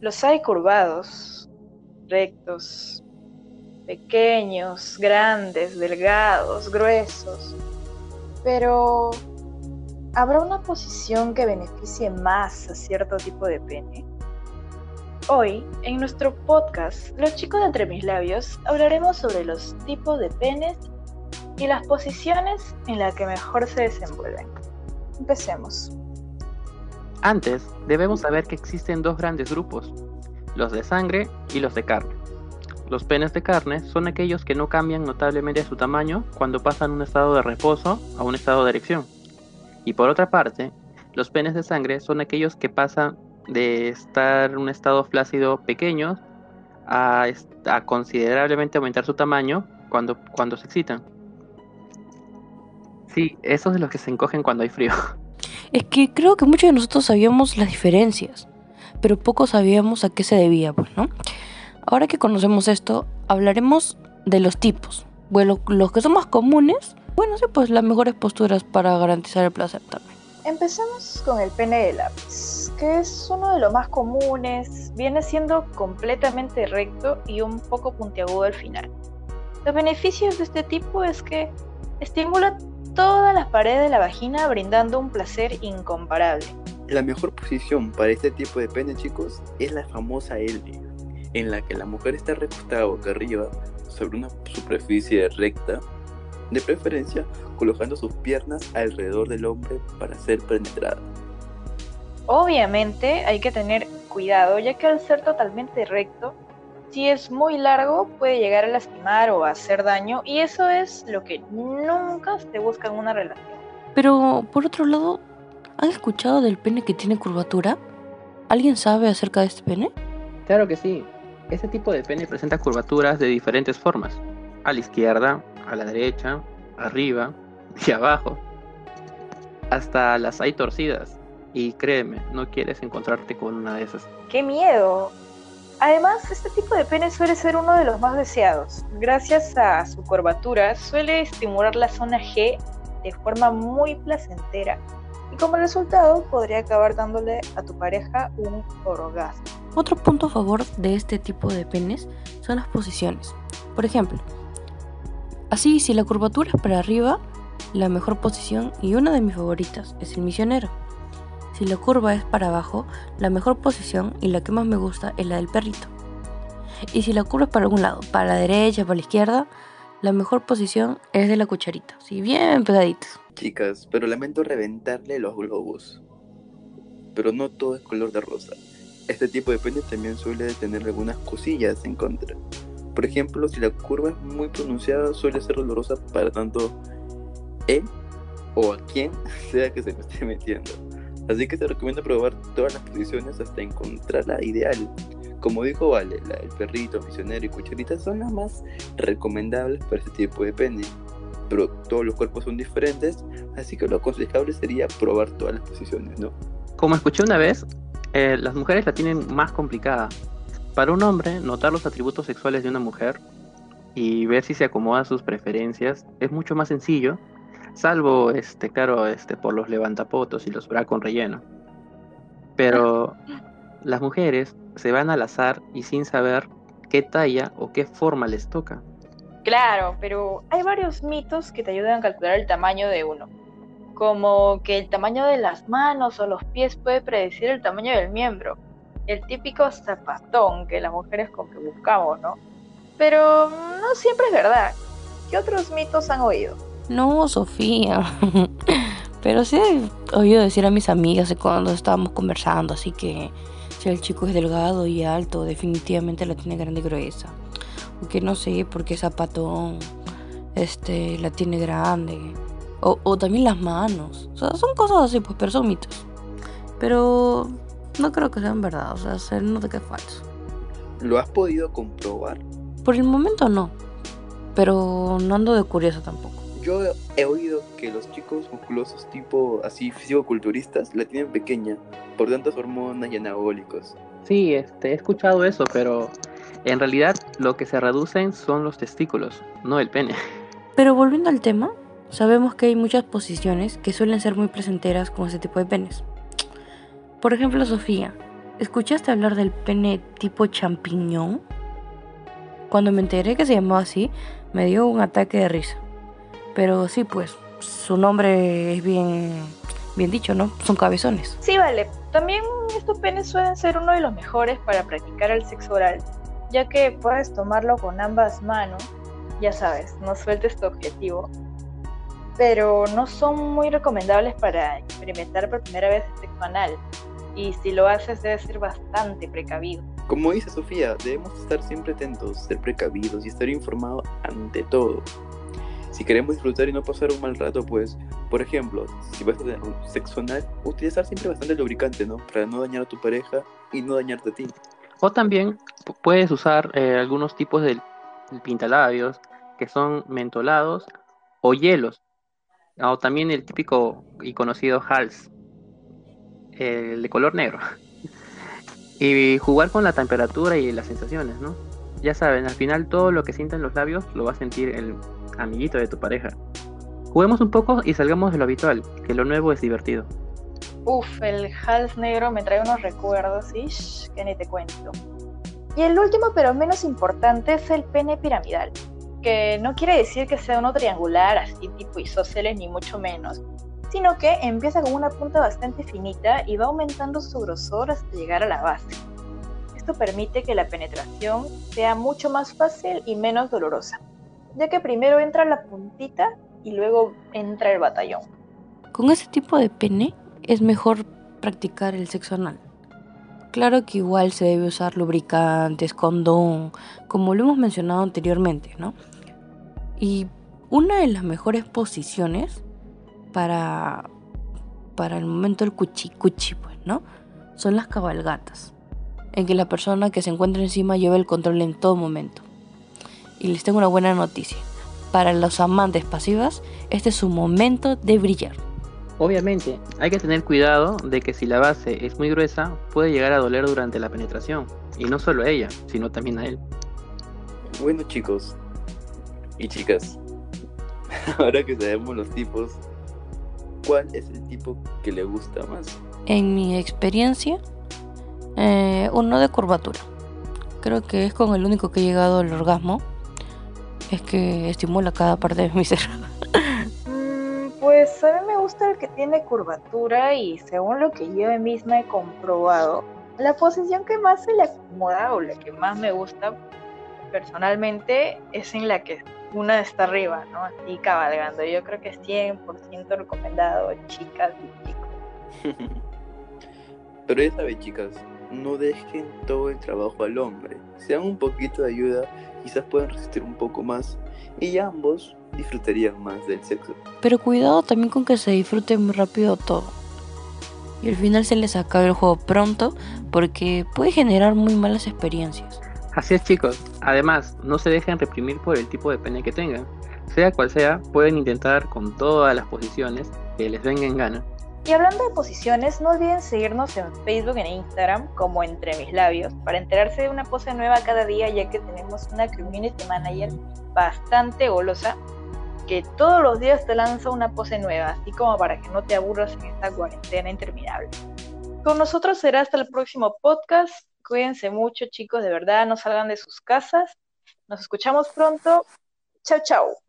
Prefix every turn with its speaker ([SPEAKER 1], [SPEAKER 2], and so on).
[SPEAKER 1] Los hay curvados, rectos, pequeños, grandes, delgados, gruesos. Pero, ¿habrá una posición que beneficie más a cierto tipo de pene? Hoy, en nuestro podcast, Los chicos de entre mis labios, hablaremos sobre los tipos de penes y las posiciones en las que mejor se desenvuelven. Empecemos.
[SPEAKER 2] Antes, debemos saber que existen dos grandes grupos, los de sangre y los de carne. Los penes de carne son aquellos que no cambian notablemente su tamaño cuando pasan un estado de reposo a un estado de erección. Y por otra parte, los penes de sangre son aquellos que pasan de estar en un estado flácido pequeño a, considerablemente aumentar su tamaño cuando, cuando se excitan. Sí, esos de los que se encogen cuando hay frío.
[SPEAKER 3] Es que creo que muchos de nosotros sabíamos las diferencias, pero poco sabíamos a qué se debía, pues, ¿no? Ahora que conocemos esto, hablaremos de los tipos. Bueno, los que son más comunes, bueno, sí, pues las mejores posturas para garantizar el placer también.
[SPEAKER 1] Empecemos con el pene de lápiz, que es uno de los más comunes, viene siendo completamente recto y un poco puntiagudo al final. Los beneficios de este tipo es que estimula todas las paredes de la vagina brindando un placer incomparable.
[SPEAKER 4] La mejor posición para este tipo de pene, chicos, es la famosa L, en la que la mujer está recostada boca arriba sobre una superficie recta, de preferencia colocando sus piernas alrededor del hombre para ser penetrada.
[SPEAKER 1] Obviamente hay que tener cuidado, ya que al ser totalmente recto, si es muy largo puede llegar a lastimar o a hacer daño y eso es lo que nunca se busca en una relación.
[SPEAKER 3] Pero por otro lado, ¿han escuchado del pene que tiene curvatura? ¿Alguien sabe acerca de este pene?
[SPEAKER 2] Claro que sí. Este tipo de pene presenta curvaturas de diferentes formas. A la izquierda, a la derecha, arriba y abajo. Hasta las hay torcidas. Y créeme, no quieres encontrarte con una de esas.
[SPEAKER 1] ¡Qué miedo! Además, este tipo de pene suele ser uno de los más deseados. Gracias a su curvatura, suele estimular la zona G de forma muy placentera y como resultado podría acabar dándole a tu pareja un orgasmo.
[SPEAKER 3] Otro punto a favor de este tipo de penes son las posiciones. Por ejemplo, así si la curvatura es para arriba, la mejor posición y una de mis favoritas es el misionero. Si la curva es para abajo, la mejor posición y la que más me gusta es la del perrito. Y si la curva es para algún lado, para la derecha, para la izquierda, la mejor posición es de la cucharita, si bien pegaditas.
[SPEAKER 4] Chicas, pero lamento reventarle los globos. Pero no todo es color de rosa. Este tipo de pene también suele tener algunas cosillas en contra. Por ejemplo, si la curva es muy pronunciada, suele ser dolorosa para tanto él o a quien sea que se lo esté metiendo. Así que te recomiendo probar todas las posiciones hasta encontrar la ideal. Como dijo Vale, la del perrito, misionero y cucharita son las más recomendables para este tipo de pene. Pero todos los cuerpos son diferentes, así que lo aconsejable sería probar todas las posiciones, ¿no?
[SPEAKER 2] Como escuché una vez, eh, las mujeres la tienen más complicada. Para un hombre, notar los atributos sexuales de una mujer y ver si se acomoda a sus preferencias es mucho más sencillo Salvo, este, claro, este, por los levantapotos y los bra con relleno. Pero las mujeres se van al azar y sin saber qué talla o qué forma les toca.
[SPEAKER 1] Claro, pero hay varios mitos que te ayudan a calcular el tamaño de uno. Como que el tamaño de las manos o los pies puede predecir el tamaño del miembro. El típico zapatón que las mujeres con que buscamos, ¿no? Pero no siempre es verdad. ¿Qué otros mitos han oído?
[SPEAKER 3] No, Sofía. Pero sí he oído decir a mis amigas cuando estábamos conversando, así que si el chico es delgado y alto, definitivamente la tiene grande y gruesa. Aunque no sé por qué zapatón este, la tiene grande. O, o también las manos. O sea, son cosas así, pues, pero son mitos. Pero no creo que sean verdad, o sea, se nota que es falso.
[SPEAKER 4] ¿Lo has podido comprobar?
[SPEAKER 3] Por el momento no, pero no ando de curiosa tampoco
[SPEAKER 4] yo he oído que los chicos musculosos tipo así fisicoculturistas la tienen pequeña por tantas hormonas y anabólicos.
[SPEAKER 2] Sí, este, he escuchado eso, pero en realidad lo que se reducen son los testículos, no el pene.
[SPEAKER 3] Pero volviendo al tema, sabemos que hay muchas posiciones que suelen ser muy placenteras con ese tipo de penes. Por ejemplo, Sofía, ¿escuchaste hablar del pene tipo champiñón? Cuando me enteré que se llamaba así, me dio un ataque de risa. Pero sí, pues, su nombre es bien, bien dicho, ¿no? Son cabezones.
[SPEAKER 1] Sí, vale. También estos penes suelen ser uno de los mejores para practicar el sexo oral, ya que puedes tomarlo con ambas manos. Ya sabes, no sueltes tu objetivo. Pero no son muy recomendables para experimentar por primera vez el sexo anal. Y si lo haces, debes ser bastante precavido.
[SPEAKER 4] Como dice Sofía, debemos estar siempre atentos, ser precavidos y estar informados ante todo. Si queremos disfrutar y no pasar un mal rato, pues, por ejemplo, si vas a tener un sexo anal, utilizar siempre bastante lubricante, ¿no? Para no dañar a tu pareja y no dañarte a ti.
[SPEAKER 2] O también puedes usar eh, algunos tipos de pintalabios que son mentolados o hielos. O también el típico y conocido Hals, el de color negro. y jugar con la temperatura y las sensaciones, ¿no? Ya saben, al final todo lo que sienten los labios lo va a sentir el amiguito de tu pareja. Juguemos un poco y salgamos de lo habitual, que lo nuevo es divertido.
[SPEAKER 1] Uf, el hals negro me trae unos recuerdos, y que ni te cuento. Y el último, pero menos importante, es el pene piramidal, que no quiere decir que sea uno triangular, así tipo isósceles, ni mucho menos, sino que empieza con una punta bastante finita y va aumentando su grosor hasta llegar a la base. Esto permite que la penetración sea mucho más fácil y menos dolorosa ya que primero entra la puntita y luego entra el batallón.
[SPEAKER 3] Con ese tipo de pene es mejor practicar el sexo anal. Claro que igual se debe usar lubricantes, condón, como lo hemos mencionado anteriormente, ¿no? Y una de las mejores posiciones para, para el momento del cuchi cuchi, pues, ¿no? Son las cabalgatas, en que la persona que se encuentra encima lleva el control en todo momento. Y les tengo una buena noticia. Para los amantes pasivas, este es su momento de brillar.
[SPEAKER 2] Obviamente, hay que tener cuidado de que si la base es muy gruesa, puede llegar a doler durante la penetración. Y no solo a ella, sino también a él.
[SPEAKER 4] Bueno chicos y chicas, ahora que sabemos los tipos, ¿cuál es el tipo que le gusta más?
[SPEAKER 3] En mi experiencia, eh, uno de curvatura. Creo que es con el único que he llegado al orgasmo es que estimula cada parte de mi ser.
[SPEAKER 1] Mm, pues a mí me gusta el que tiene curvatura y según lo que yo misma he comprobado, la posición que más se le acomoda o la que más me gusta personalmente es en la que una está arriba, ¿no? Así cabalgando. Yo creo que es 100% recomendado, chicas y chicos.
[SPEAKER 4] Pero ya sabes, chicas, no dejen todo el trabajo al hombre. Sean un poquito de ayuda quizás puedan resistir un poco más y ambos disfrutarían más del sexo.
[SPEAKER 3] Pero cuidado también con que se disfrute muy rápido todo. Y al final se les acabe el juego pronto porque puede generar muy malas experiencias.
[SPEAKER 2] Así es chicos, además no se dejen reprimir por el tipo de pene que tengan. Sea cual sea, pueden intentar con todas las posiciones que les vengan en gana.
[SPEAKER 1] Y hablando de posiciones, no olviden seguirnos en Facebook e Instagram como Entre Mis Labios para enterarse de una pose nueva cada día ya que tenemos una community manager bastante golosa que todos los días te lanza una pose nueva, así como para que no te aburras en esta cuarentena interminable. Con nosotros será hasta el próximo podcast. Cuídense mucho chicos, de verdad, no salgan de sus casas. Nos escuchamos pronto. Chao, chao.